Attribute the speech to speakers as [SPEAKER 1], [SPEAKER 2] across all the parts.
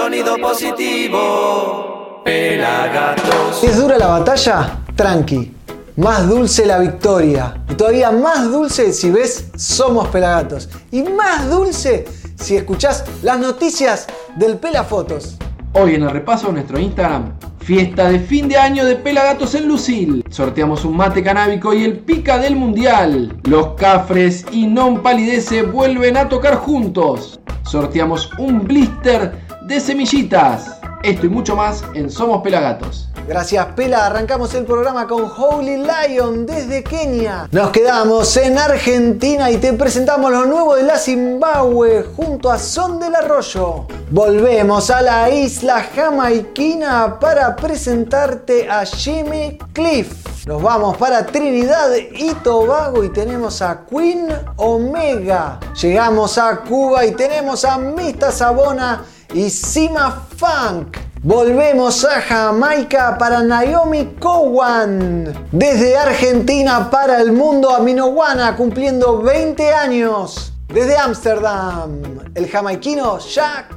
[SPEAKER 1] sonido positivo. Pelagatos.
[SPEAKER 2] ¿Es dura la batalla? Tranqui. Más dulce la victoria. Y todavía más dulce si ves Somos Pelagatos. Y más dulce si escuchás las noticias del Pelafotos.
[SPEAKER 3] Hoy en el repaso de nuestro Instagram, fiesta de fin de año de Pelagatos en Lucil. Sorteamos un mate canábico y el pica del mundial. Los cafres y non palidece vuelven a tocar juntos. Sorteamos un blister de semillitas. Esto y mucho más en Somos Pelagatos.
[SPEAKER 2] Gracias Pela, arrancamos el programa con Holy Lion desde Kenia. Nos quedamos en Argentina y te presentamos lo nuevo de la Zimbabue junto a Son del Arroyo. Volvemos a la isla jamaiquina para presentarte a Jimmy Cliff. Nos vamos para Trinidad y Tobago y tenemos a Queen Omega. Llegamos a Cuba y tenemos a Mista Sabona y Sima Funk. Volvemos a Jamaica para Naomi Cowan. Desde Argentina para el mundo a Minowana cumpliendo 20 años. Desde Ámsterdam, el jamaiquino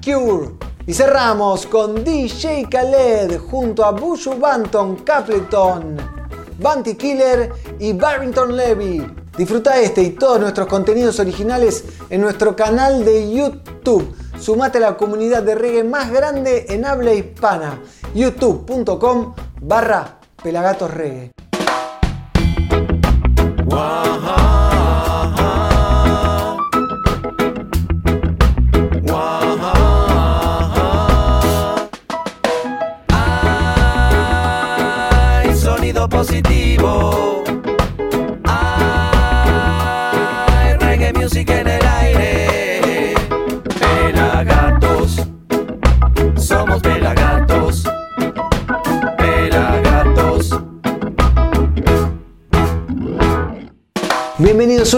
[SPEAKER 2] Cure. Y cerramos con DJ Khaled junto a Bushu Banton, Capleton, Banty Killer y Barrington Levy. Disfruta este y todos nuestros contenidos originales en nuestro canal de YouTube. Sumate a la comunidad de reggae más grande en habla hispana. youtube.com barra pelagatosreggae.
[SPEAKER 1] Positivo.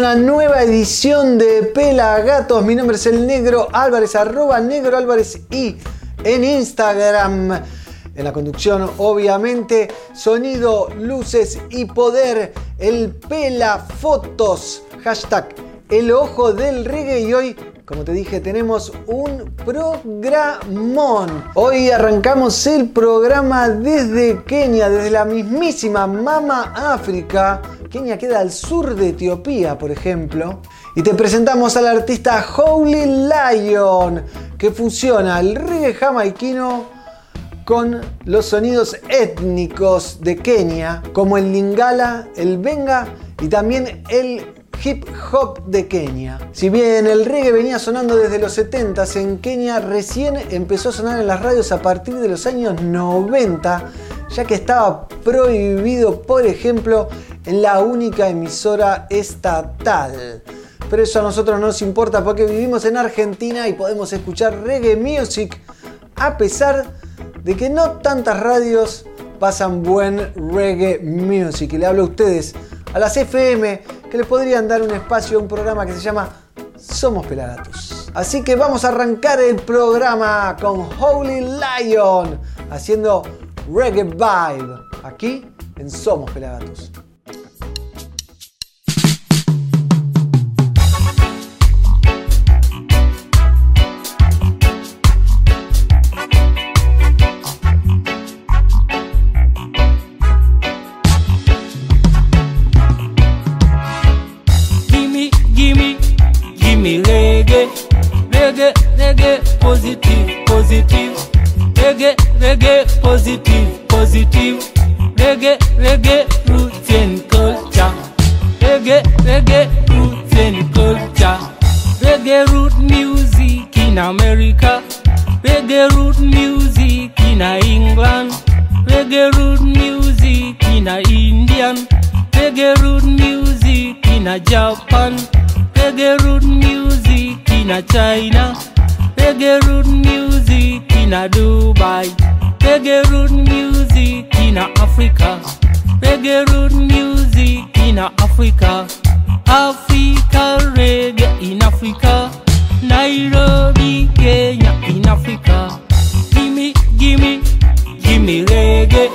[SPEAKER 2] Una nueva edición de Pelagatos. Mi nombre es el Negro Álvarez, arroba Negro Álvarez y en Instagram. En la conducción, obviamente, sonido, luces y poder. El Pela Fotos. Hashtag el ojo del reggae. Y hoy, como te dije, tenemos un programón. Hoy arrancamos el programa desde Kenia, desde la mismísima Mama África. Kenia queda al sur de Etiopía, por ejemplo. Y te presentamos al artista Holy Lion, que fusiona el reggae jamaiquino con los sonidos étnicos de Kenia, como el lingala, el benga y también el hip hop de Kenia. Si bien el reggae venía sonando desde los 70s, en Kenia recién empezó a sonar en las radios a partir de los años 90, ya que estaba prohibido, por ejemplo, en la única emisora estatal. Pero eso a nosotros no nos importa porque vivimos en Argentina y podemos escuchar reggae music a pesar de que no tantas radios pasan buen reggae music. Y le hablo a ustedes, a las FM, que le podrían dar un espacio a un programa que se llama Somos Pelagatos. Así que vamos a arrancar el programa con Holy Lion, haciendo reggae vibe, aquí en Somos Pelagatos.
[SPEAKER 4] Positive, positive, reggae, reggae, positive, positive, reggae, reggae, roots and culture, reggae, reggae, roots and culture, reggae root music in America, reggae root music in England, reggae root music in Indian, reggae root music in Japan, reggae root music in China, reggae root music in a Dubai, reggae root music in a Africa, reggae root music in a Africa, Africa reggae in Africa, Nairobi, Kenya in Africa. Gimme, gimme, gimme reggae,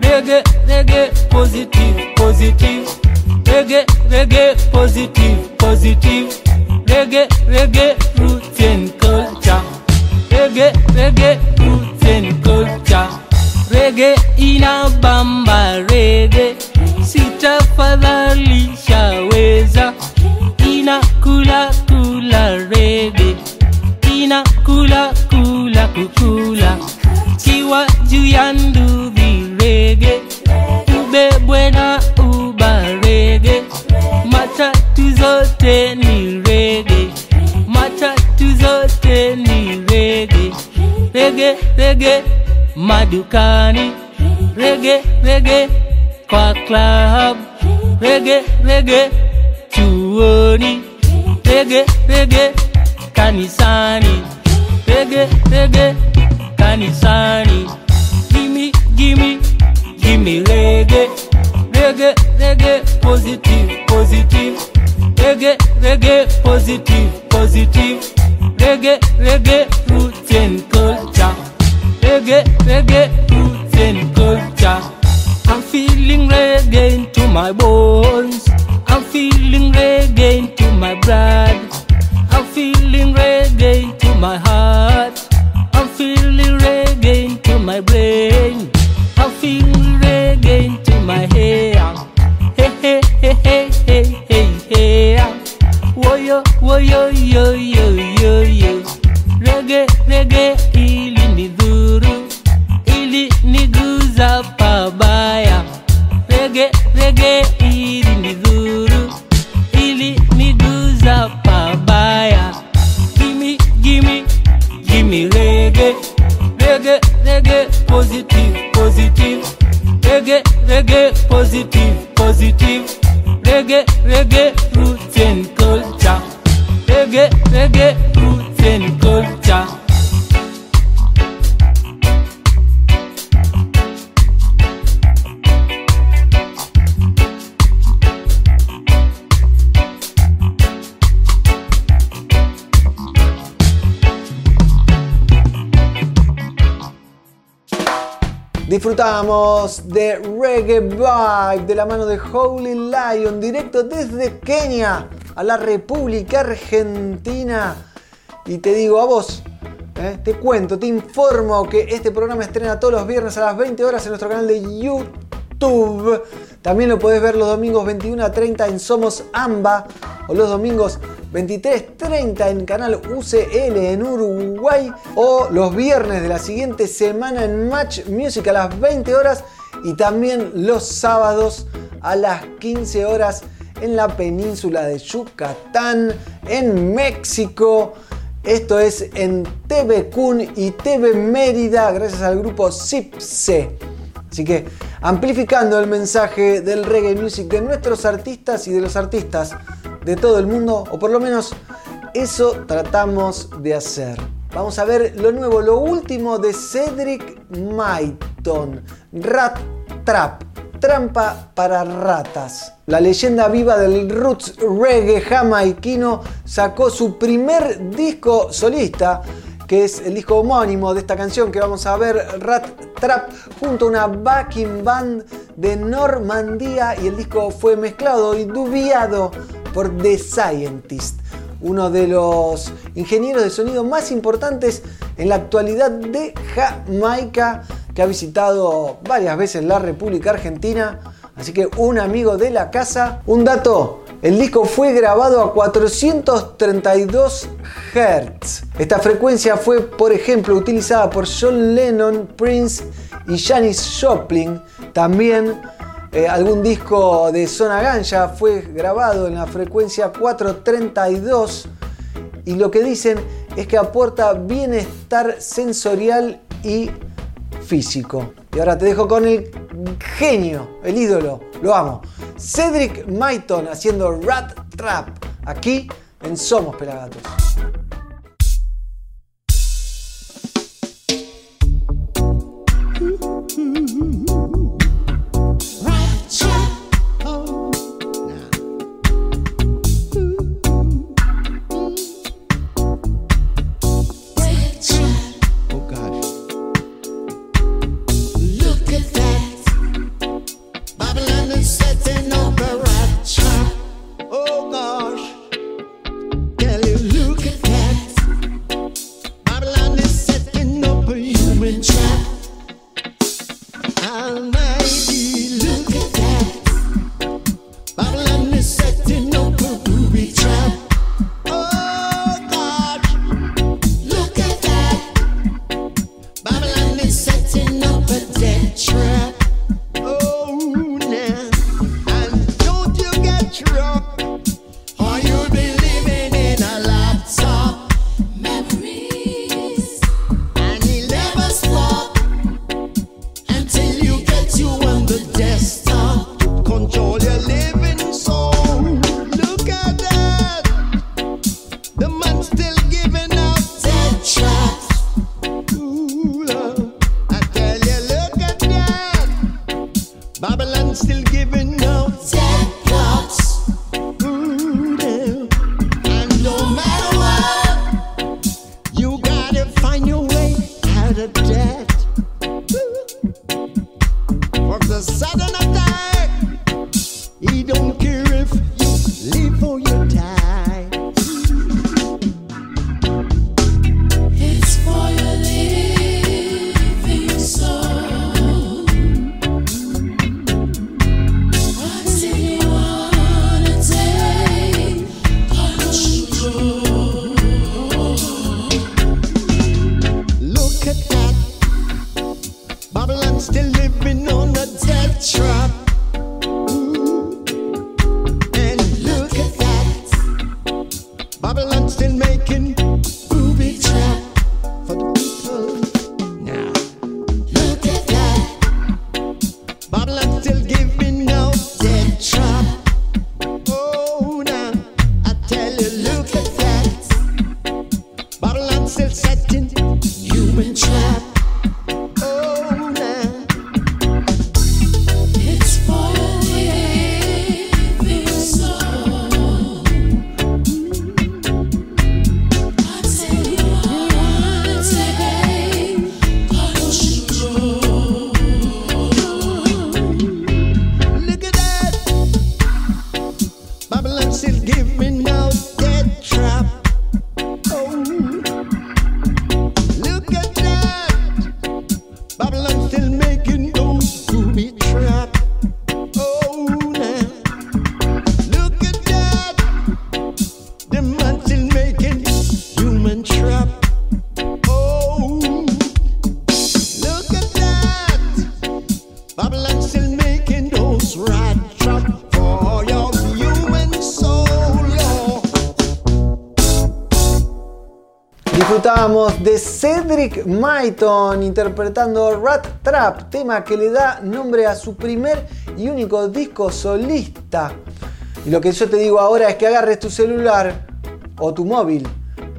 [SPEAKER 4] reggae, reggae, positive, positive, reggae, reggae, positive, positive, reggae, reggae, Reggae roots and culture. Reggae inabamba reggae, sitafadhalisha weza. Ina kula kula reggae, ina kula kula kukula, kiwa juu ya ndudhi reggae, Ube buena uba reggae, matatu zote Reggae, reggae, madukani. Reggae, reggae, kwa club. Reggae, reggae, chuoni. Reggae, reggae, kanisani. Reggae, reggae, kanisani. Gimme, gimme, gimme reggae. Reggae, reggae, positive, positive. Reggae, reggae, positive, positive. Reggae, reggae, roots and culture. Reggae, reggae, roots and culture. I'm feeling reggae into my bones.
[SPEAKER 2] De Reggae Vibe de la mano de Holy Lion, directo desde Kenia a la República Argentina. Y te digo a vos, ¿eh? te cuento, te informo que este programa estrena todos los viernes a las 20 horas en nuestro canal de YouTube. También lo podés ver los domingos 21 a 30 en Somos Amba o los domingos 23.30 en canal UCL en Uruguay o los viernes de la siguiente semana en Match Music a las 20 horas y también los sábados a las 15 horas en la península de Yucatán, en México. Esto es en TV Kun y TV Mérida gracias al grupo CIPSE. Así que amplificando el mensaje del reggae music de nuestros artistas y de los artistas de todo el mundo, o por lo menos eso tratamos de hacer. Vamos a ver lo nuevo, lo último de Cedric Maiton, Rat Trap, trampa para ratas. La leyenda viva del roots reggae jamaiquino sacó su primer disco solista que es el disco homónimo de esta canción que vamos a ver, Rat Trap, junto a una backing band de Normandía y el disco fue mezclado y dubiado por The Scientist, uno de los ingenieros de sonido más importantes en la actualidad de Jamaica, que ha visitado varias veces la República Argentina, así que un amigo de la casa. Un dato, el disco fue grabado a 432 Hz. Esta frecuencia fue, por ejemplo, utilizada por John Lennon, Prince y Janis Joplin. También eh, algún disco de Zona Ganja fue grabado en la frecuencia 432 y lo que dicen es que aporta bienestar sensorial y físico. Y ahora te dejo con el genio, el ídolo, lo amo. Cedric Maiton haciendo Rat Trap aquí en Somos Pelagatos. De Cedric Maiton interpretando Rat Trap, tema que le da nombre a su primer y único disco solista. Y lo que yo te digo ahora es que agarres tu celular o tu móvil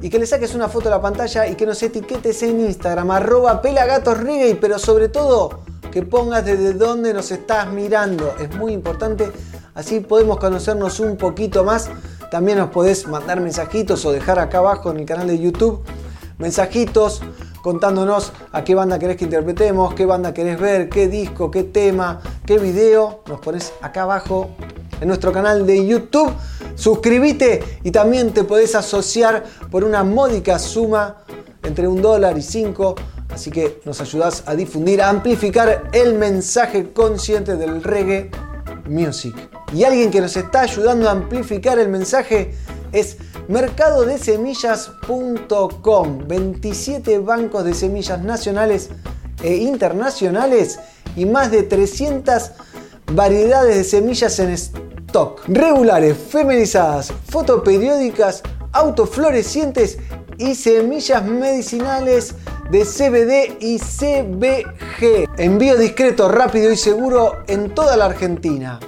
[SPEAKER 2] y que le saques una foto a la pantalla y que nos etiquetes en Instagram, arroba pelagatosreggae, pero sobre todo que pongas desde dónde nos estás mirando. Es muy importante, así podemos conocernos un poquito más. También nos podés mandar mensajitos o dejar acá abajo en el canal de YouTube mensajitos contándonos a qué banda querés que interpretemos, qué banda querés ver, qué disco, qué tema, qué video. Nos pones acá abajo en nuestro canal de YouTube. Suscríbete y también te podés asociar por una módica suma entre un dólar y cinco. Así que nos ayudás a difundir, a amplificar el mensaje consciente del reggae music. Y alguien que nos está ayudando a amplificar el mensaje es mercadodesemillas.com. 27 bancos de semillas nacionales e internacionales y más de 300 variedades de semillas en stock. Regulares, feminizadas, fotoperiódicas, autoflorecientes y semillas medicinales de CBD y CBG. Envío discreto, rápido y seguro en toda la Argentina.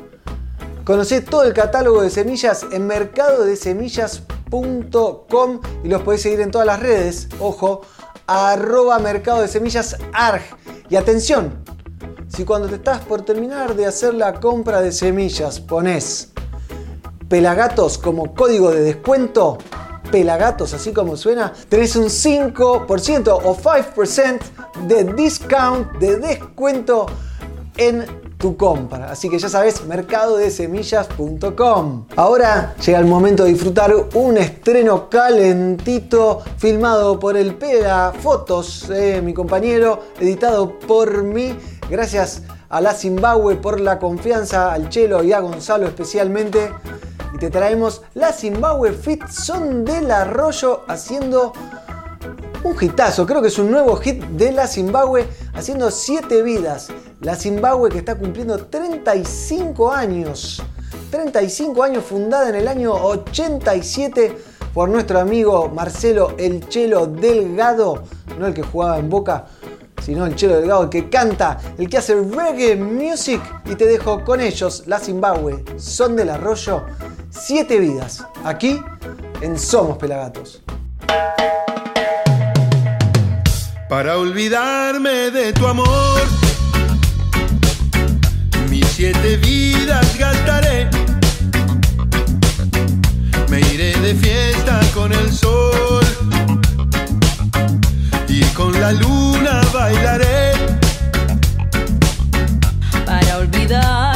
[SPEAKER 2] Conocé todo el catálogo de semillas en mercadodesemillas.com y los podés seguir en todas las redes. Ojo, arroba mercado de semillas arg. Y atención, si cuando te estás por terminar de hacer la compra de semillas pones pelagatos como código de descuento, pelagatos así como suena, tenés un 5% o 5% de discount, de descuento en tu compra. Así que ya sabes, mercadodesemillas.com. Ahora llega el momento de disfrutar un estreno calentito filmado por el Pega Fotos, eh, mi compañero, editado por mí. Gracias a la Zimbabue por la confianza, al Chelo y a Gonzalo especialmente. Y te traemos la Zimbabue Fit Son del Arroyo haciendo un hitazo, creo que es un nuevo hit de la Zimbabue haciendo 7 vidas. La Zimbabue que está cumpliendo 35 años. 35 años fundada en el año 87 por nuestro amigo Marcelo El Chelo Delgado, no el que jugaba en Boca, sino el Chelo Delgado, el que canta, el que hace reggae music. Y te dejo con ellos, la Zimbabue, son del arroyo, 7 vidas, aquí en Somos Pelagatos.
[SPEAKER 5] Para olvidarme de tu amor, mis siete vidas gastaré. Me iré de fiesta con el sol y con la luna bailaré.
[SPEAKER 6] para olvidarme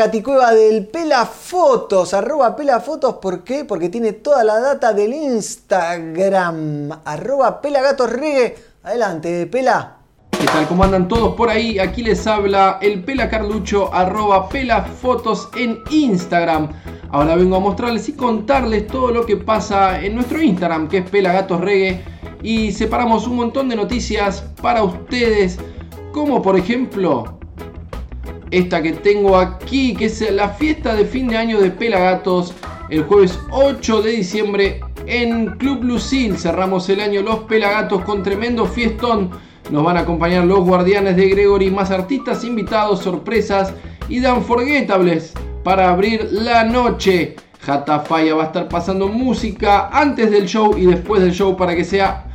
[SPEAKER 2] gaticueva del Pelafotos, arroba Pelafotos, ¿por qué? Porque tiene toda la data del Instagram, arroba Pelagatosregue. Adelante, Pela.
[SPEAKER 3] ¿Qué tal? ¿Cómo andan todos por ahí? Aquí les habla el Pela Carlucho, arroba pelafotos en Instagram. Ahora vengo a mostrarles y contarles todo lo que pasa en nuestro Instagram, que es Pela Gatos Reggae. Y separamos un montón de noticias para ustedes, como por ejemplo esta que tengo aquí, que es la fiesta de fin de año de Pelagatos, el jueves 8 de diciembre en Club Lucil. Cerramos el año los Pelagatos con tremendo fiestón. Nos van a acompañar los guardianes de Gregory, más artistas invitados, sorpresas y de unforgettables para abrir la noche. Jatafaya va a estar pasando música antes del show y después del show para que sea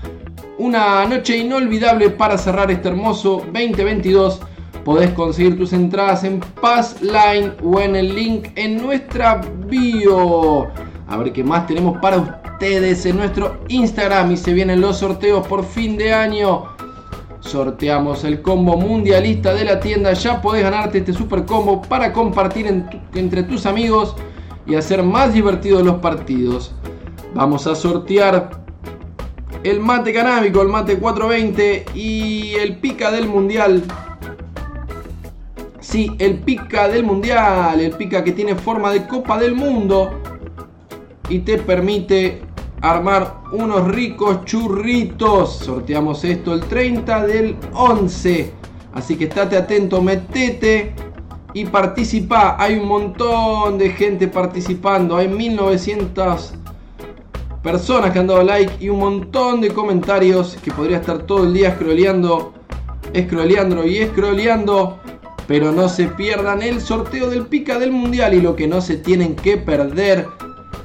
[SPEAKER 3] una noche inolvidable para cerrar este hermoso 2022. Podés conseguir tus entradas en Passline o en el link en nuestra bio. A ver qué más tenemos para ustedes en nuestro Instagram. Y se vienen los sorteos por fin de año. Sorteamos el combo mundialista de la tienda. Ya podés ganarte este super combo para compartir entre tus amigos y hacer más divertidos los partidos. Vamos a sortear el mate canábico, el mate 420 y el pica del mundial. El pica del mundial, el pica que tiene forma de copa del mundo y te permite armar unos ricos churritos. Sorteamos esto el 30 del 11. Así que estate atento, metete y participa. Hay un montón de gente participando. Hay 1900 personas que han dado like y un montón de comentarios que podría estar todo el día scrolleando, scrolleando y scrolleando. Pero no se pierdan el sorteo del pica del mundial y lo que no se tienen que perder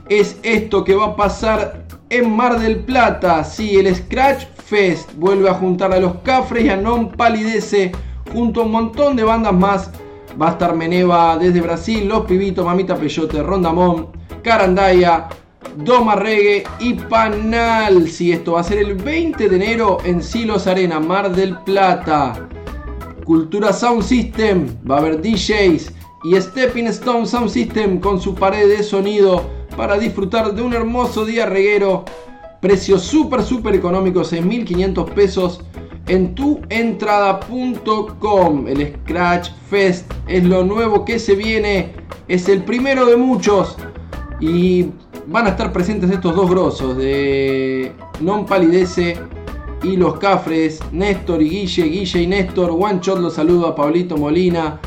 [SPEAKER 3] es esto que va a pasar en Mar del Plata. Sí, el Scratch Fest vuelve a juntar a los Cafres y a Non Palidece junto a un montón de bandas más. Va a estar Meneva desde Brasil, Los Pibitos, Mamita Peyote, Rondamón, Carandaya, Doma Reggae y Panal. Sí, esto va a ser el 20 de enero en Silos Arena, Mar del Plata. Cultura Sound System, va a haber DJs y Stepping Stone Sound System con su pared de sonido para disfrutar de un hermoso día reguero. Precios súper, súper económicos, 6.500 pesos en tuentrada.com. El Scratch Fest es lo nuevo que se viene, es el primero de muchos y van a estar presentes estos dos grosos de Non Palidece y los Cafres, Néstor y Guille, Guille y Néstor, One Shot los saludo a Pablito Molina,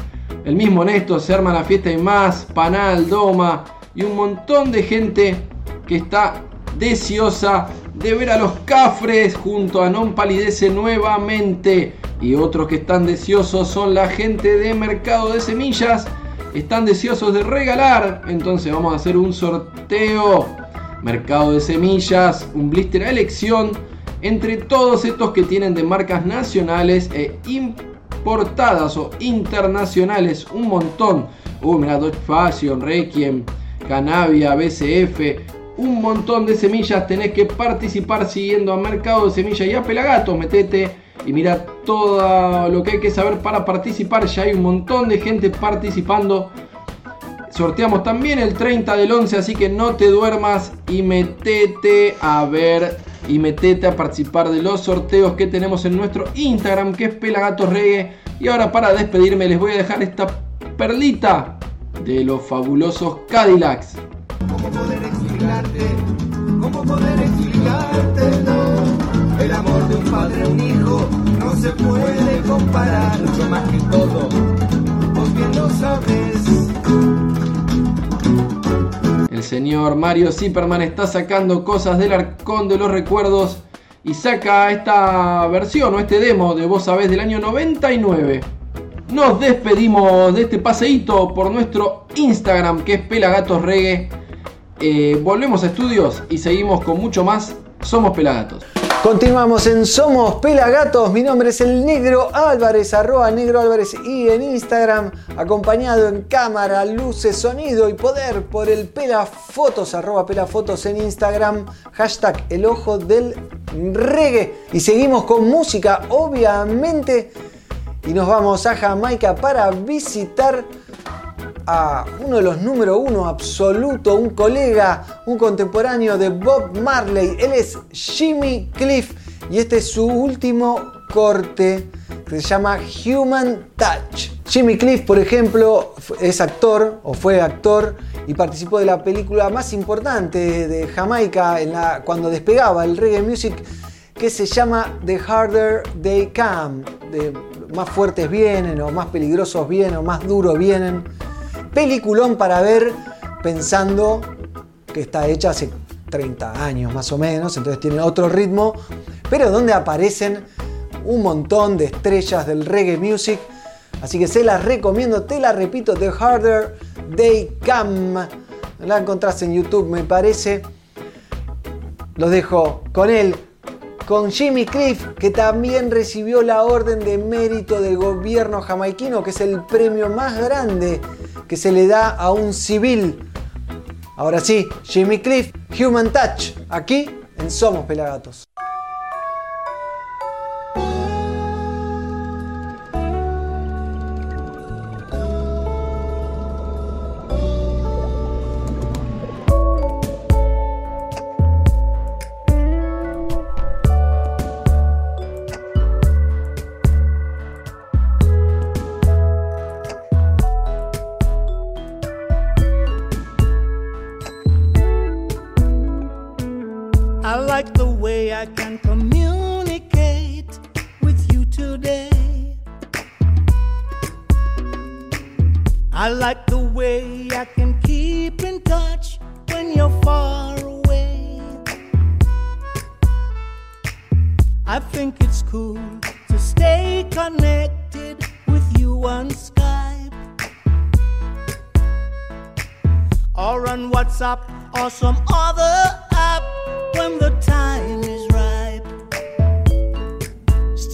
[SPEAKER 3] el mismo Néstor, se arma la fiesta y más, Panal, Doma y un montón de gente que está deseosa de ver a los Cafres junto a Non Palidece nuevamente. Y otros que están deseosos son la gente de Mercado de Semillas. Están deseosos de regalar. Entonces vamos a hacer un sorteo. Mercado de Semillas, un blister a elección entre todos estos que tienen de marcas nacionales e importadas o internacionales. Un montón. Uh, mira, Dodge Fashion, Requiem, Canavia, BCF. Un montón de semillas. Tenés que participar siguiendo a Mercado de Semillas y a Pelagatos. Metete y mira todo lo que hay que saber para participar. Ya hay un montón de gente participando. Sorteamos también el 30 del 11, así que no te duermas y metete a ver y metete a participar de los sorteos que tenemos en nuestro Instagram, que es Pelagatos Reggae. Y ahora para despedirme les voy a dejar esta perlita de los fabulosos Cadillacs.
[SPEAKER 5] ¿Cómo poder explicarte? ¿Cómo poder explicártelo? El
[SPEAKER 7] amor de un padre a un hijo no se puede comparar, mucho más que todo, vos bien lo sabes.
[SPEAKER 3] El señor Mario Zipperman está sacando cosas del arcón de los recuerdos y saca esta versión o este demo de Vos Sabés del año 99. Nos despedimos de este paseíto por nuestro Instagram que es Pelagatos Reggae. Eh, volvemos a estudios y seguimos con mucho más. Somos Pelagatos.
[SPEAKER 2] Continuamos en Somos Pelagatos. Mi nombre es el Negro Álvarez, arroba Negro Álvarez y en Instagram, acompañado en cámara, luces, sonido y poder por el Pelafotos, arroba Pelafotos en Instagram, hashtag el ojo del reggae. Y seguimos con música, obviamente, y nos vamos a Jamaica para visitar a uno de los número uno absoluto, un colega, un contemporáneo de Bob Marley. Él es Jimmy Cliff y este es su último corte que se llama Human Touch. Jimmy Cliff, por ejemplo, es actor o fue actor y participó de la película más importante de Jamaica cuando despegaba el reggae music que se llama The Harder They Come. De más fuertes vienen o más peligrosos vienen o más duros vienen peliculón para ver pensando que está hecha hace 30 años más o menos, entonces tiene otro ritmo, pero donde aparecen un montón de estrellas del reggae music. Así que se las recomiendo, te la repito, The Harder They Come. La encontrás en YouTube, me parece. Los dejo con él, con Jimmy Cliff, que también recibió la Orden de Mérito del gobierno jamaiquino, que es el premio más grande que se le da a un civil. Ahora sí, Jimmy Cliff, Human Touch, aquí en Somos Pelagatos.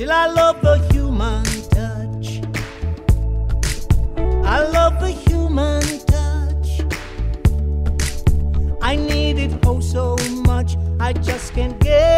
[SPEAKER 8] Still, I love the human touch. I love the human touch. I need it oh so much. I just can't get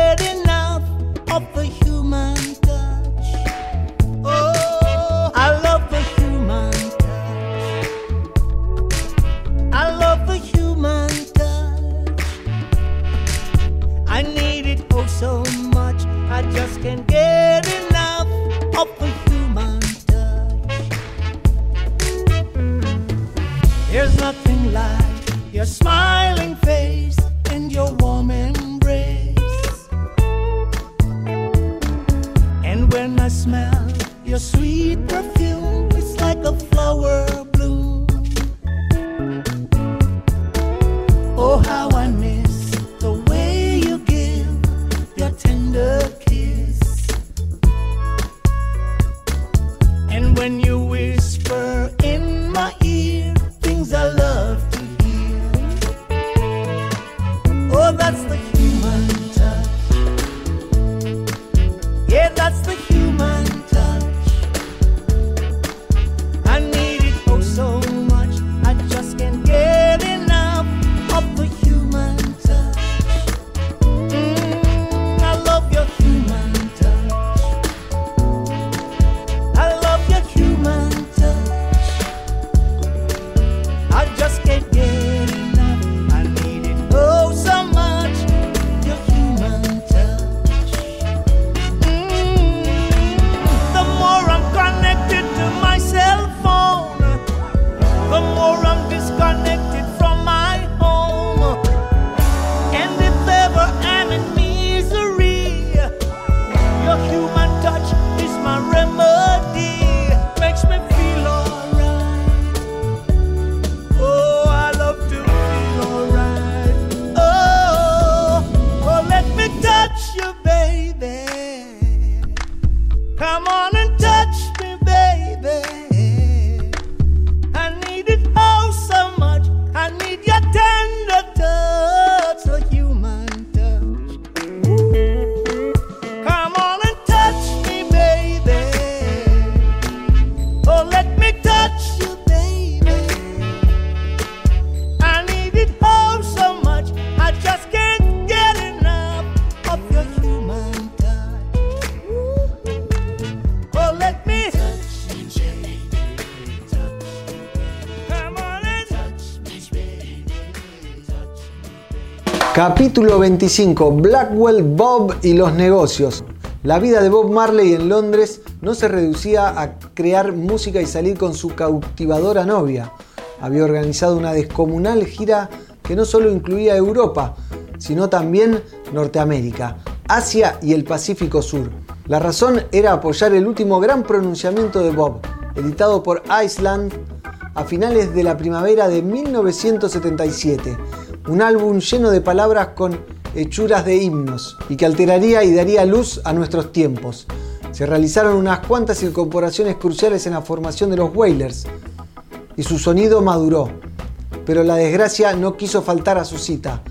[SPEAKER 2] Capítulo 25. Blackwell, Bob y los negocios. La vida de Bob Marley en Londres no se reducía a crear música y salir con su cautivadora novia. Había organizado una descomunal gira que no solo incluía Europa, sino también Norteamérica, Asia y el Pacífico Sur. La razón era apoyar el último gran pronunciamiento de Bob, editado por Iceland a finales de la primavera de 1977. Un álbum lleno de palabras con hechuras de himnos y que alteraría y daría luz a nuestros tiempos. Se realizaron unas cuantas incorporaciones cruciales en la formación de los Wailers y su sonido maduró. Pero la desgracia no quiso faltar a su cita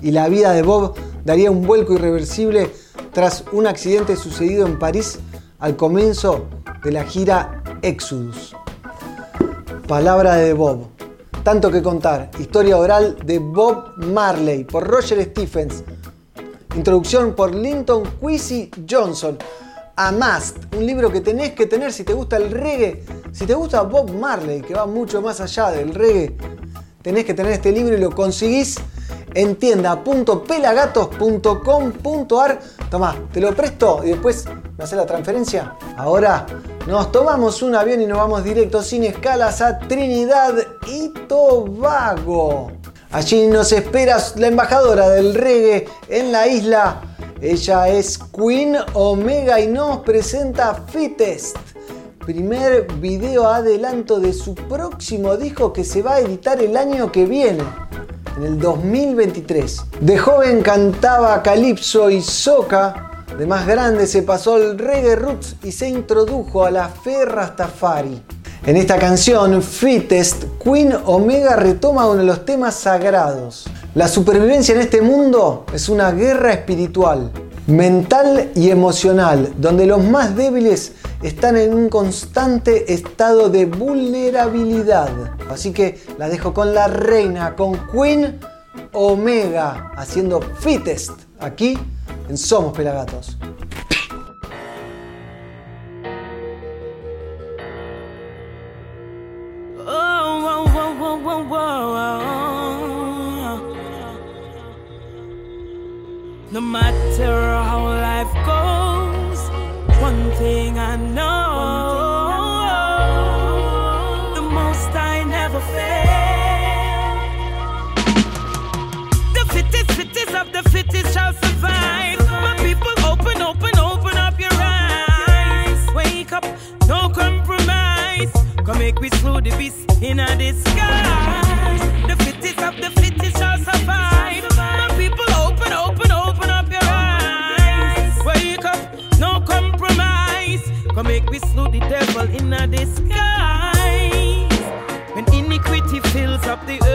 [SPEAKER 2] y la vida de Bob daría un vuelco irreversible tras un accidente sucedido en París al comienzo de la gira Exodus. Palabra de Bob. Tanto que contar. Historia oral de Bob Marley por Roger Stephens. Introducción por Linton Quincy Johnson. Amast, un libro que tenés que tener si te gusta el reggae, si te gusta Bob Marley, que va mucho más allá del reggae, tenés que tener este libro y lo conseguís en tienda.pelagatos.com.ar. Tomá, te lo presto y después me haces la transferencia. Ahora nos tomamos un avión y nos vamos directo sin escalas a Trinidad y Tobago. Allí nos espera la embajadora del reggae en la isla. Ella es Queen Omega y nos presenta Fittest. Primer video adelanto de su próximo disco que se va a editar el año que viene en el 2023. De joven cantaba calipso y soca, de más grande se pasó al reggae roots y se introdujo a la fe Rastafari. En esta canción, Fittest, Queen Omega retoma uno de los temas sagrados. La supervivencia en este mundo es una guerra espiritual, mental y emocional, donde los más débiles están en un constante estado de vulnerabilidad. Así que la dejo con la reina, con Queen Omega, haciendo Fittest, aquí en Somos Pelagatos.
[SPEAKER 9] No matter how life goes, one thing I know. Make we slew the beast in a disguise. The fittest of the fittest shall survive. My people, open, open, open up your eyes. Wake up, no compromise. Come make we slew the devil in a disguise. When iniquity fills up the earth,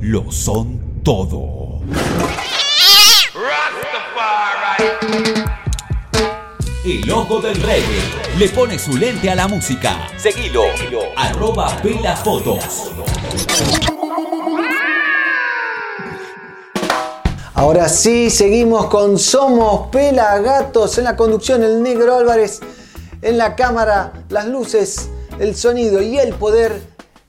[SPEAKER 10] lo son todo. El ojo del reggae le pone su lente a la música. Seguilo, arroba pelafotos.
[SPEAKER 2] Ahora sí, seguimos con Somos Pelagatos en la conducción, el negro Álvarez en la cámara, las luces, el sonido y el poder,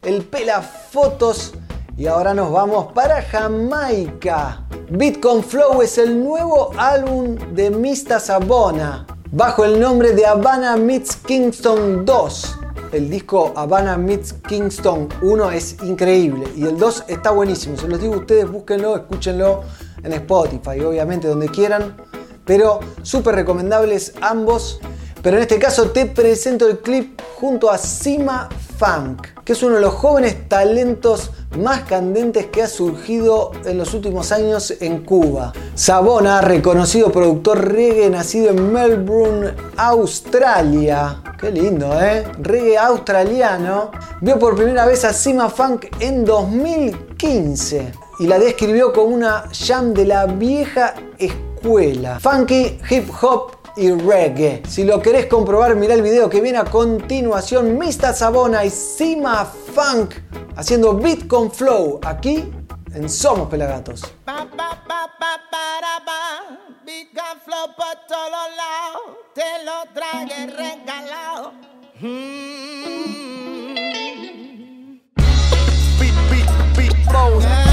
[SPEAKER 2] el Pelafotos. Y ahora nos vamos para Jamaica. Bitcoin Flow es el nuevo álbum de Mista Sabona, bajo el nombre de Havana Meets Kingston 2. El disco Havana Meets Kingston 1 es increíble y el 2 está buenísimo. Se los digo a ustedes, búsquenlo, escúchenlo en Spotify, obviamente donde quieran. Pero súper recomendables ambos. Pero en este caso te presento el clip junto a Sima Funk, que es uno de los jóvenes talentos más candentes que ha surgido en los últimos años en Cuba. Sabona, reconocido productor reggae nacido en Melbourne, Australia. Qué lindo, ¿eh? Reggae australiano. Vio por primera vez a Sima Funk en 2015 y la describió como una jam de la vieja escuela. Funky, hip hop y reggae. Si lo querés comprobar, mirá el video que viene a continuación. Mista Sabona y Sima Funk haciendo beat con flow aquí en Somos Pelagatos.
[SPEAKER 9] Pa, pa, pa, pa, para, pa. Big and flow por todos lados. Te lo traje regalado. Mm.
[SPEAKER 5] Beat, beat, beat flows, flows. Beat,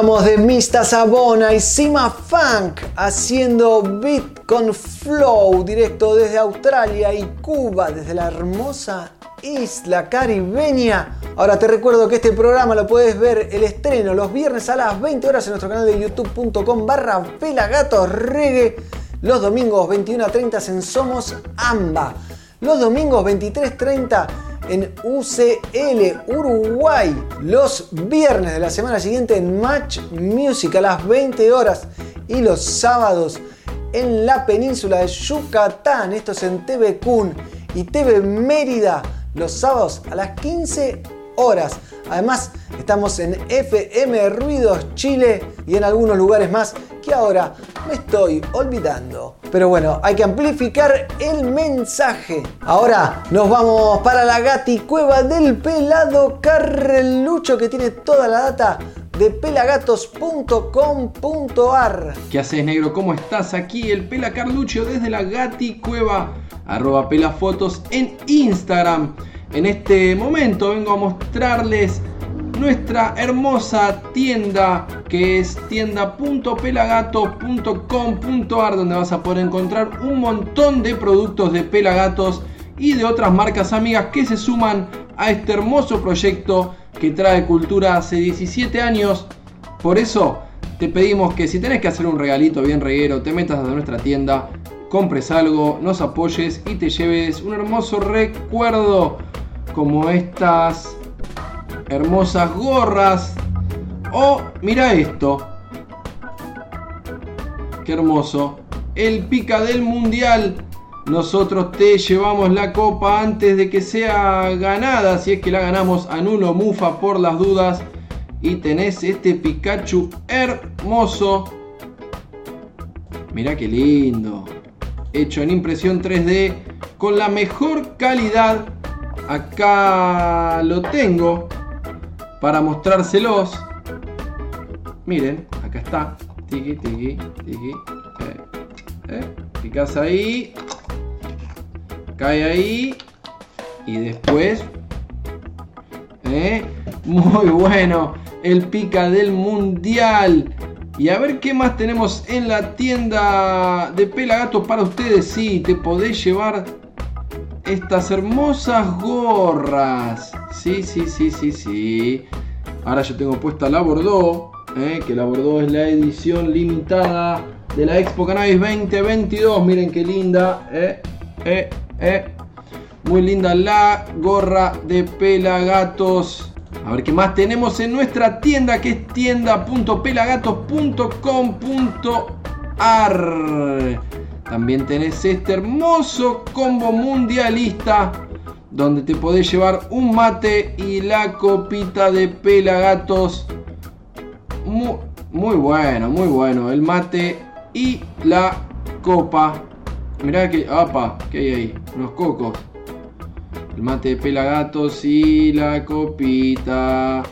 [SPEAKER 2] De Mista Sabona y Sima Funk haciendo beat con flow directo desde Australia y Cuba, desde la hermosa isla caribeña. Ahora te recuerdo que este programa lo puedes ver el estreno los viernes a las 20 horas en nuestro canal de youtube.com barra reggae. Los domingos 21 a 30 en Somos Amba. Los domingos 23.30 en UCL Uruguay. Los viernes de la semana siguiente en Match Music a las 20 horas. Y los sábados en la península de Yucatán. Esto es en TV Kun y TV Mérida. Los sábados a las 15 horas. Además, estamos en FM Ruidos Chile y en algunos lugares más que ahora me estoy olvidando. Pero bueno, hay que amplificar el mensaje. Ahora nos vamos para la gati cueva del pelado Carlucho que tiene toda la data de pelagatos.com.ar.
[SPEAKER 3] ¿Qué haces, negro? ¿Cómo estás? Aquí el Pela Carlucho desde la Gati Cueva, arroba pelafotos en Instagram. En este momento vengo a mostrarles nuestra hermosa tienda que es tienda.pelagatos.com.ar donde vas a poder encontrar un montón de productos de Pelagatos y de otras marcas amigas que se suman a este hermoso proyecto que trae cultura hace 17 años. Por eso te pedimos que si tenés que hacer un regalito bien reguero, te metas a nuestra tienda, compres algo, nos apoyes y te lleves un hermoso recuerdo como estas hermosas gorras. O mira esto. Qué hermoso. El pica del mundial. Nosotros te llevamos la copa antes de que sea ganada. Si es que la ganamos, anulo mufa por las dudas. Y tenés este Pikachu hermoso. Mira qué lindo. Hecho en impresión 3D con la mejor calidad. Acá lo tengo para mostrárselos. Miren, acá está. Tiki, tiki, tiki. Eh, eh. Picás ahí. Cae ahí. Y después. eh, Muy bueno. El pica del mundial. Y a ver qué más tenemos en la tienda de Pelagato para ustedes. Sí, te podés llevar estas hermosas gorras. Sí, sí, sí, sí, sí. Ahora yo tengo puesta la Bordeaux, eh, que la Bordeaux es la edición limitada de la Expo Cannabis 2022. Miren qué linda. Eh, eh, eh. Muy linda la gorra de Pelagatos. A ver qué más tenemos en nuestra tienda, que es tienda.pelagatos.com.ar. También tenés este hermoso combo mundialista donde te podés llevar un mate y la copita de pelagatos. Muy, muy bueno, muy bueno. El mate y la copa. Mirá que. ¡Apa! ¿Qué hay ahí? Unos cocos. El mate de pelagatos y la copita.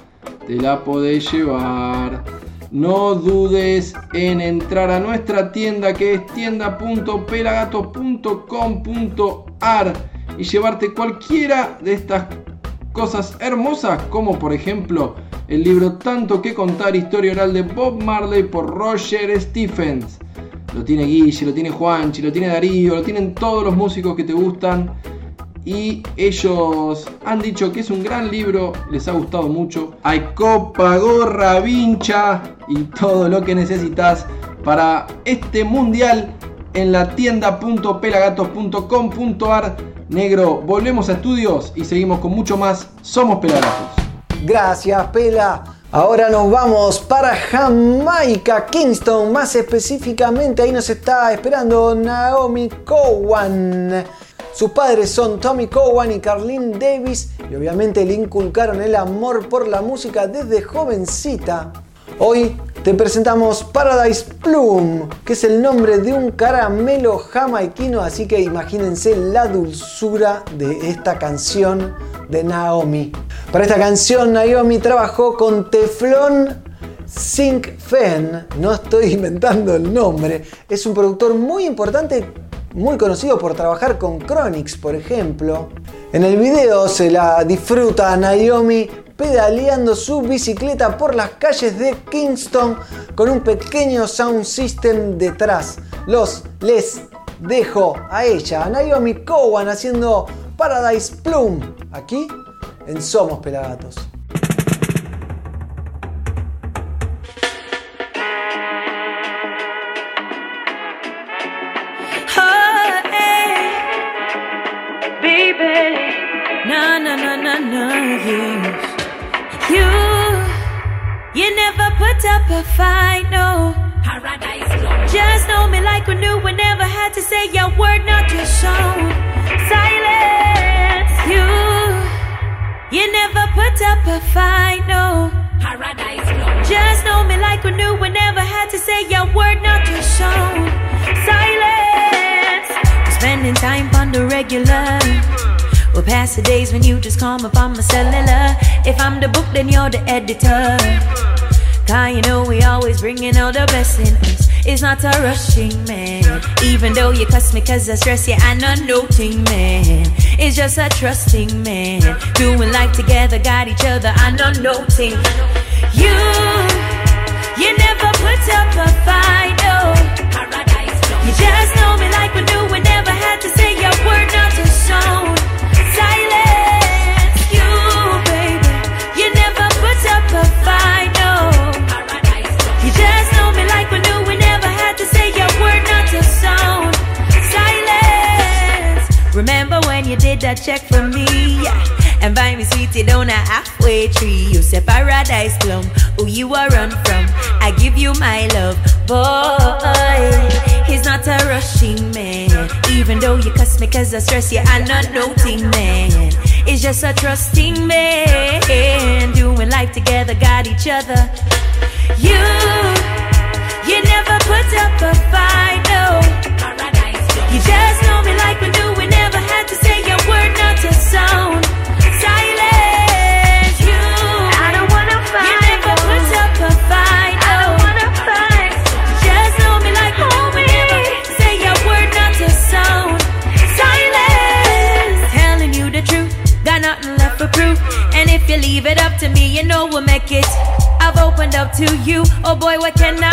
[SPEAKER 3] Te la podés llevar. No dudes en entrar a nuestra tienda que es tienda.pelagatos.com.ar y llevarte cualquiera de estas cosas hermosas como por ejemplo el libro Tanto que contar historia oral de Bob Marley por Roger Stephens. Lo tiene Guille, lo tiene Juanchi, lo tiene Darío, lo tienen todos los músicos que te gustan. Y ellos han dicho que es un gran libro, les ha gustado mucho. Hay copa, gorra, vincha y todo lo que necesitas para este mundial en la tienda.pelagatos.com.ar. Negro, volvemos a estudios y seguimos con mucho más. Somos Pelagatos.
[SPEAKER 2] Gracias, Pela. Ahora nos vamos para Jamaica, Kingston. Más específicamente, ahí nos está esperando Naomi Cowan. Sus padres son Tommy Cowan y Carlene Davis y obviamente le inculcaron el amor por la música desde jovencita. Hoy te presentamos Paradise Plum, que es el nombre de un caramelo jamaiquino, así que imagínense la dulzura de esta canción de Naomi. Para esta canción Naomi trabajó con Teflon Sink Fen, no estoy inventando el nombre, es un productor muy importante, muy conocido por trabajar con Chronix, por ejemplo. En el video se la disfruta Naomi pedaleando su bicicleta por las calles de Kingston con un pequeño sound system detrás. Los les dejo a ella, a Naomi Cowan haciendo Paradise Plum, aquí en Somos Pelagatos.
[SPEAKER 6] Put up a fight, no. Just know me like we knew we never had to say your word, not your song. Silence, you. You never put up a fight, no. Just know me like we knew we never had to say your word, not your song. Silence. Spending time on the regular. We'll pass the days when you just call me on my cellular. If I'm the book, then you're the editor. Cause you know we always bringing out the best in us. It's not a rushing man. Even though you cuss me cause I stress you, I'm not noting man. It's just a trusting man. Doing life together, got each other, I'm not noting. You, you never put up a fight, no. You just know me like we knew we never had to say your word, not your song. You did that check for me? Yeah. And buy me sweetie down a halfway tree. You say paradise plum, who you are run from. I give you my love, boy. He's not a rushing man. Even though you cuss me cause I stress you, I'm not noting man. It's just a trusting man. Doing life together, got each other. You, you never put up a fight, no. You just know me like we knew to you. Oh boy, what can I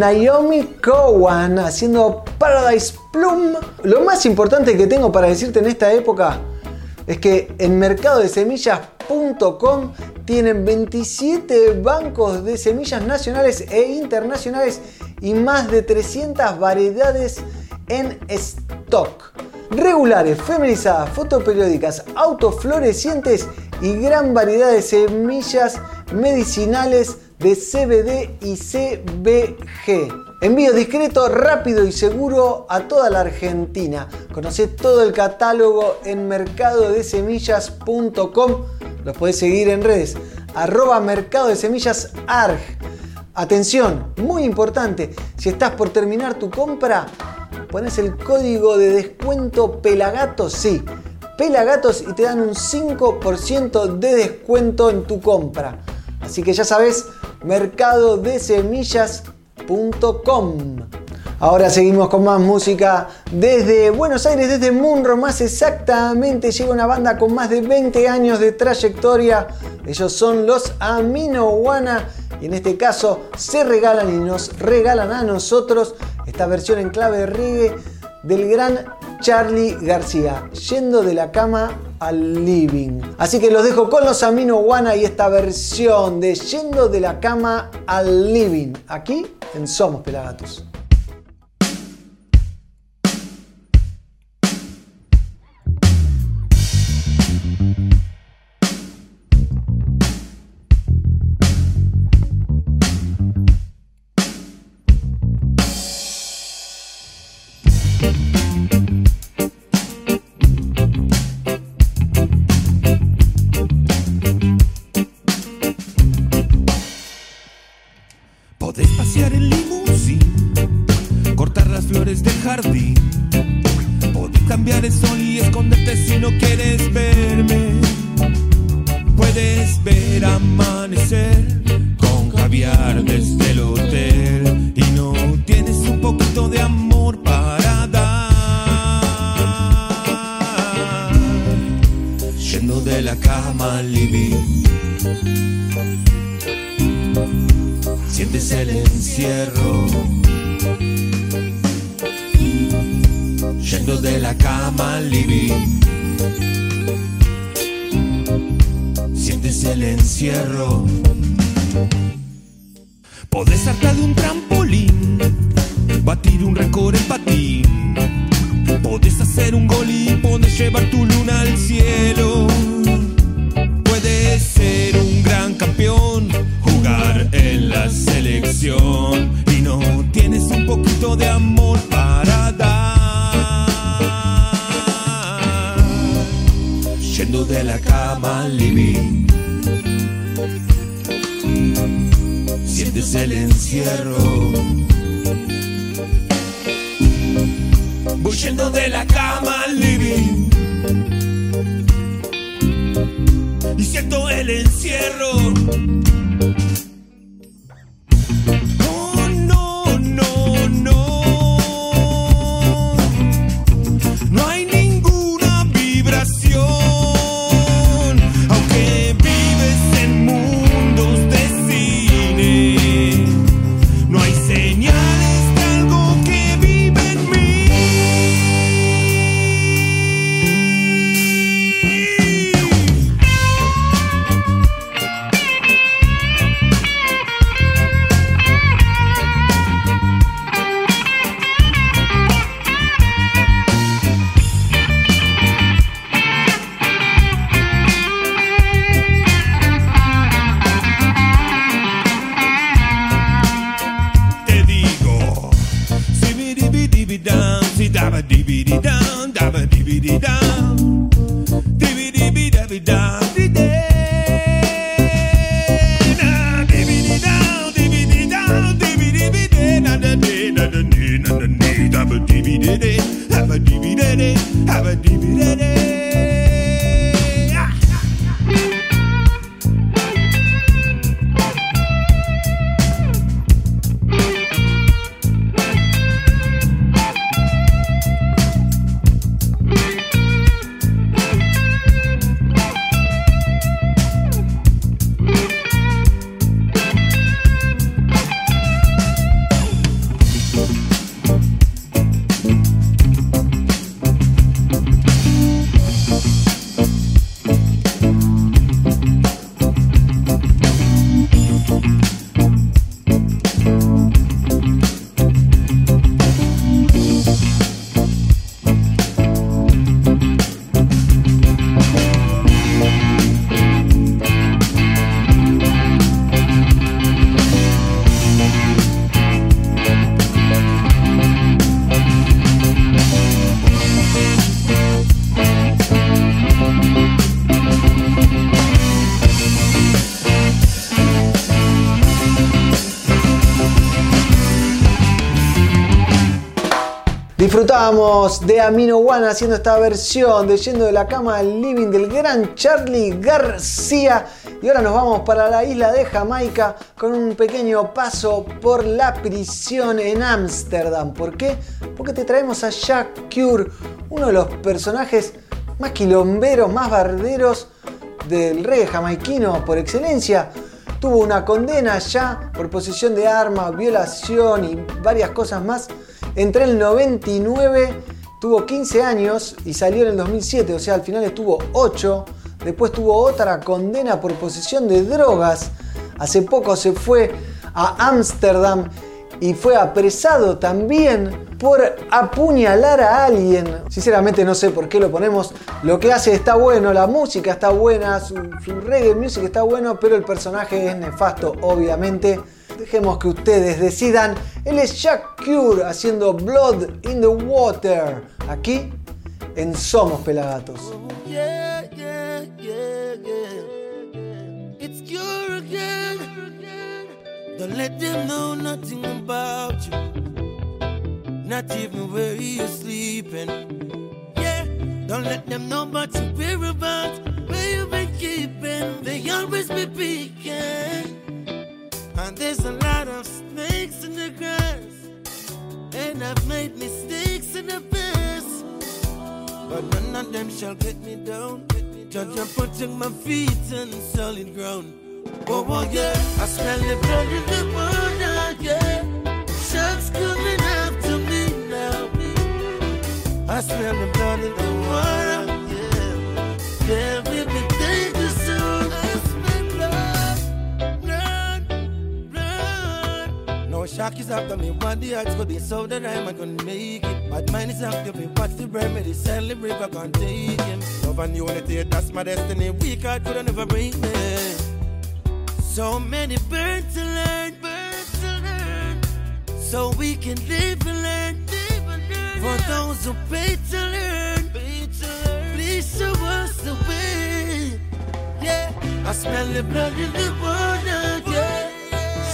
[SPEAKER 2] Naomi Cowan haciendo Paradise Plum. Lo más importante que tengo para decirte en esta época es que en mercadodesemillas.com tienen 27 bancos de semillas nacionales e internacionales y más de 300 variedades en stock. Regulares, feminizadas, fotoperiódicas, autoflorecientes y gran variedad de semillas medicinales de CBD y CBG. Envío discreto, rápido y seguro a toda la Argentina. Conoce todo el catálogo en mercadodesemillas.com. Los podés seguir en redes. Arroba mercado de semillas ARG. Atención, muy importante. Si estás por terminar tu compra, pones el código de descuento Pelagato, sí. Pelagatos y te dan un 5% de descuento en tu compra. Así que ya sabes, mercadodesemillas.com. Ahora seguimos con más música desde Buenos Aires, desde Munro, más exactamente llega una banda con más de 20 años de trayectoria. Ellos son los Amino Wana y en este caso se regalan y nos regalan a nosotros esta versión en clave reggae del gran Charlie García, yendo de la cama al living. Así que los dejo con los Amino Wana y esta versión de yendo de la cama al living, aquí en Somos Pelagatos.
[SPEAKER 11] Ver amanecer con caviar desde el hotel. Y no tienes un poquito de amor para dar. Yendo de la cama al living. sientes el encierro. Yendo de la cama al living. Sientes el encierro. Podés saltar de un trampolín, daba-di-bi-di-dum.
[SPEAKER 2] De Amino One haciendo esta versión de Yendo de la cama al living del gran Charlie García. Y ahora nos vamos para la isla de Jamaica con un pequeño paso por la prisión en Ámsterdam. ¿Por qué? Porque te traemos a Jack Cure, uno de los personajes más quilomberos, más barderos del reggae jamaiquino por excelencia. Tuvo una condena ya por posesión de armas, violación y varias cosas más. Entre el 99 tuvo 15 años y salió en el 2007, o sea, al final estuvo 8. Después tuvo otra condena por posesión de drogas. Hace poco se fue a Ámsterdam y fue apresado también por apuñalar a alguien. Sinceramente no sé por qué lo ponemos. Lo que hace está bueno, la música está buena, su, su reggae music está bueno, pero el personaje es nefasto, obviamente. Dejemos que ustedes decidan. Él es Jack Cure haciendo Blood in the Water. Aquí en Somos Pelagatos.
[SPEAKER 9] Yeah. It's Cure again. Don't let them know nothing about you. Not even where you're sleeping. Yeah, don't let them know about your whereabouts. Where you've been keeping. They always be peeking. And there's a lot of snakes in the grass. And I've made mistakes in the past. But none of them shall get me down. Judge, I'm putting my feet on solid ground. Oh, oh, yeah. I smell the blood in the water, yeah. Sharks coming after me now. I smell the blood in the water, yeah. There will be shark is after me. One the it's gonna be so that I'm gonna make it. But mine is after me. What's the remedy? The river, can't take him. Love and unity, that's my destiny. We can't could never break me. So many birds to learn, birds to learn. So we can live and learn, live and learn. For those who pay to learn, pay to learn. Please show us the way. Yeah, I smell the blood in the water. Yeah,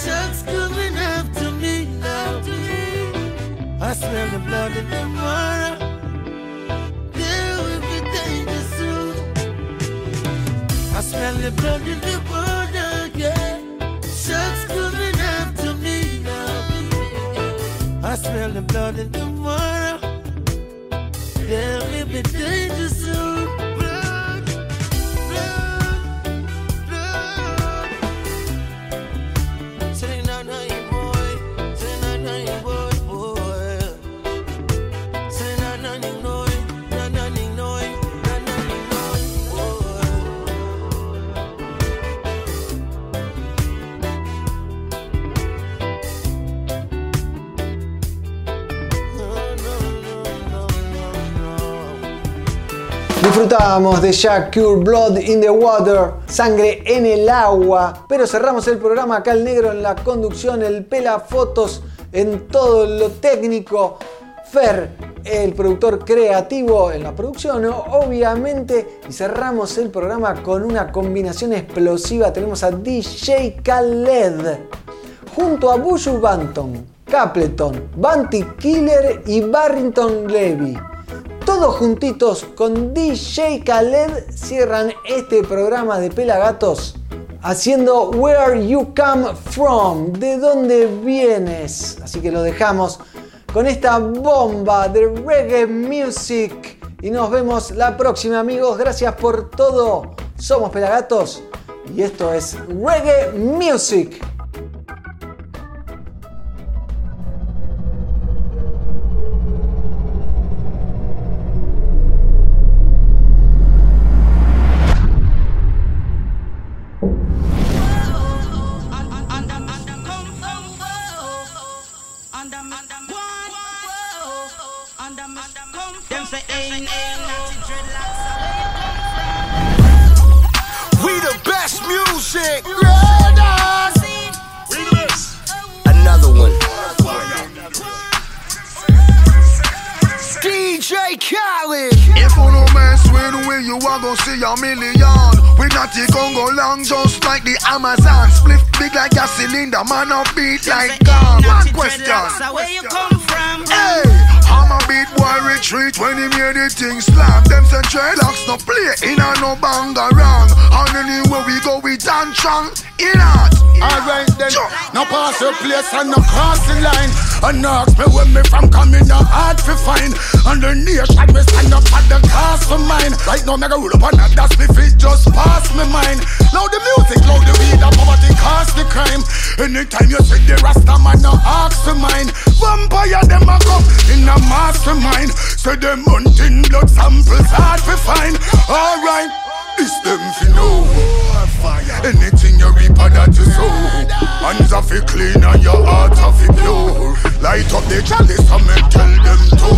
[SPEAKER 9] sharks coming. I smell the blood in the water. There will be danger soon. I smell the blood in the water, yeah. Sharks coming after me now. I smell the blood in the water. There will be danger soon.
[SPEAKER 2] Disfrutábamos de Jack Cure Blood in the Water, sangre en el agua. Pero cerramos el programa acá el negro en la conducción, el pela fotos en todo lo técnico. Fer, el productor creativo en la producción, obviamente. Y cerramos el programa con una combinación explosiva. Tenemos a DJ Khaled junto a Buju Banton, Capleton, Banty Killer y Barrington Levy. Todos juntitos con DJ Khaled cierran este programa de Pelagatos haciendo Where You Come From, de dónde vienes. Así que lo dejamos con esta bomba de reggae music. Y nos vemos la próxima amigos. Gracias por todo. Somos Pelagatos y esto es reggae music.
[SPEAKER 12] We the best music. Brothers. Another one. DJ Khaled.
[SPEAKER 13] If you no mess with we, you are gonna see a million. We not the Congo long, just like the Amazon. Split big like a cylinder, man, a beat like gun. One question.
[SPEAKER 9] Where you come from?
[SPEAKER 13] Hey, I'm a beat boy retreat when he hear the thing slam. Them say dreadlocks no play in a no banga wrong. And anywhere we go we dance strong. In.
[SPEAKER 14] Alright then, no pass your place and no cross the line. And no ask me where me from coming, no hard to find. And the nation me stand up at the cost of mine. Right now, me go roll up on that, that's me fit just pass me mind. Now the music, loud the weed, the poverty cost the crime. Anytime you see the Rasta man, no ask for mine. Vampire them a come in a mastermind. Say them hunting blood samples hard to find. Alright, this them fi know. Anything you reap that you sow Hands are fi clean and your heart are fi pure Light up the chalice and me tell them to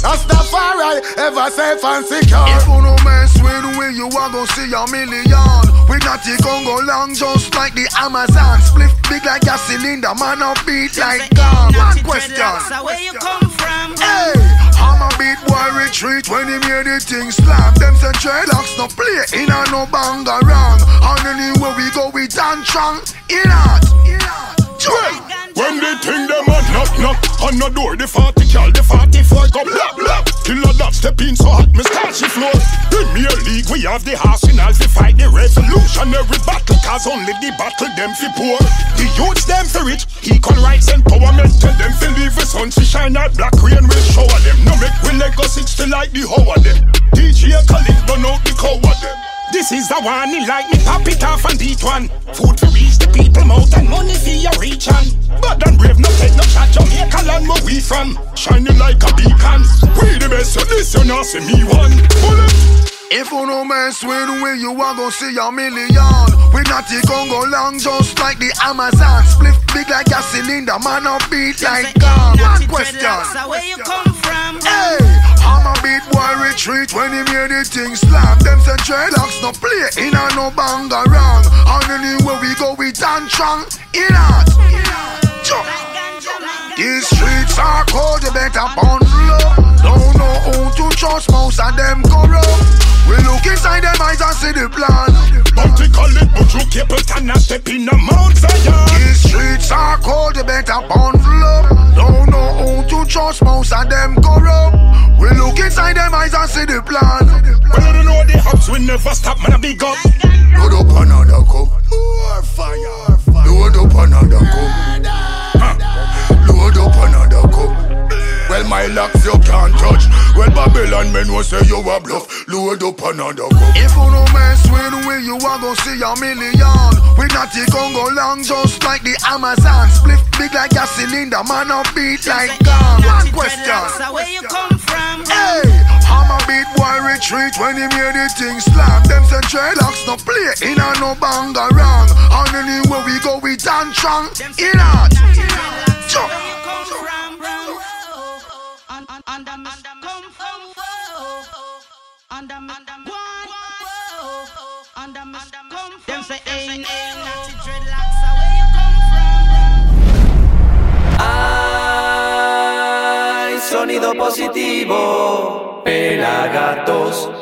[SPEAKER 14] That's the far right, ever safe and secure
[SPEAKER 13] If you no mess with we, you are gonna see a million. We not the Congo long, just like the Amazon. Split big like a cylinder, man, a beat like gum. One question.
[SPEAKER 4] So where you come from?
[SPEAKER 13] Hey, I'm a beat boy retreat when he hear the thing slap. Them say dreadlocks no play in a no banga wrong. And anywhere we go, we dance strong. In art, in art.
[SPEAKER 14] Oh When they think them a knock knock on the door, the 40 cal, the 44 go blah blah. Killer that step in so hot, me start she floor. Premier League, we have the arsenal to fight the revolutionary battle, cause only the battle them fi poor. The youths them fi rich, equal rights empowerment, tell them fi leave the sun to shine out black rain will shower them. No make we Lego 60 like the hoe of them. DJ Khalid burn out the cow of them. This is the one, he like me pop it off and beat one. Food to reach the people mouth and money for your reach on. But then brave no take no shot, Jamaica land where we from. Shining like a beacon. We the best, so this you not see me one. Bullet.
[SPEAKER 13] If you no mess with we, you are gonna see a million. We not the Congo long, just like the Amazon. Split big like a cylinder, man, a beat like gum. One question.
[SPEAKER 4] Where you come from?
[SPEAKER 13] Hey, I'm boy retreat when he hear the thing slam. Them say dreadlocks no play in a no banga wrong. And anywhere we go, we strong. In. Jump. These streets are cold, you better bundle up. Don't know who to trust, most of them corrupt. We look inside them eyes and see the plan.
[SPEAKER 14] Bounty call it, but you keep it and not step in the Mount Zion.
[SPEAKER 13] These streets are cold, you better bundle up. Don't know who to trust, most of them corrupt. We look inside them eyes and see the plan.
[SPEAKER 14] Well, I don't know the hubs will never stop, man, I big up.
[SPEAKER 13] Load up another cup. More fire. Load up another cup. Huh. Load up another cup.
[SPEAKER 14] Well, my locks you can't touch. Well, Babylon men will say you a bluff. Load up another cup.
[SPEAKER 13] If you no mess with we, you are gonna see a million. We not the Congo long, just like the Amazon. Split big like a cylinder, man, a beat like gum. One question.
[SPEAKER 4] So where you come from?
[SPEAKER 13] Hey, I'm a beat boy retreat when he hear the thing slap. Them say dreadlocks no play in a no banga wrong. And anywhere we go, we dance strong. In art. Jump.
[SPEAKER 4] Under me Under me come from Them say ain't natty dreadlocks So where you come from
[SPEAKER 1] Ay, sonido positivo, pelagatos.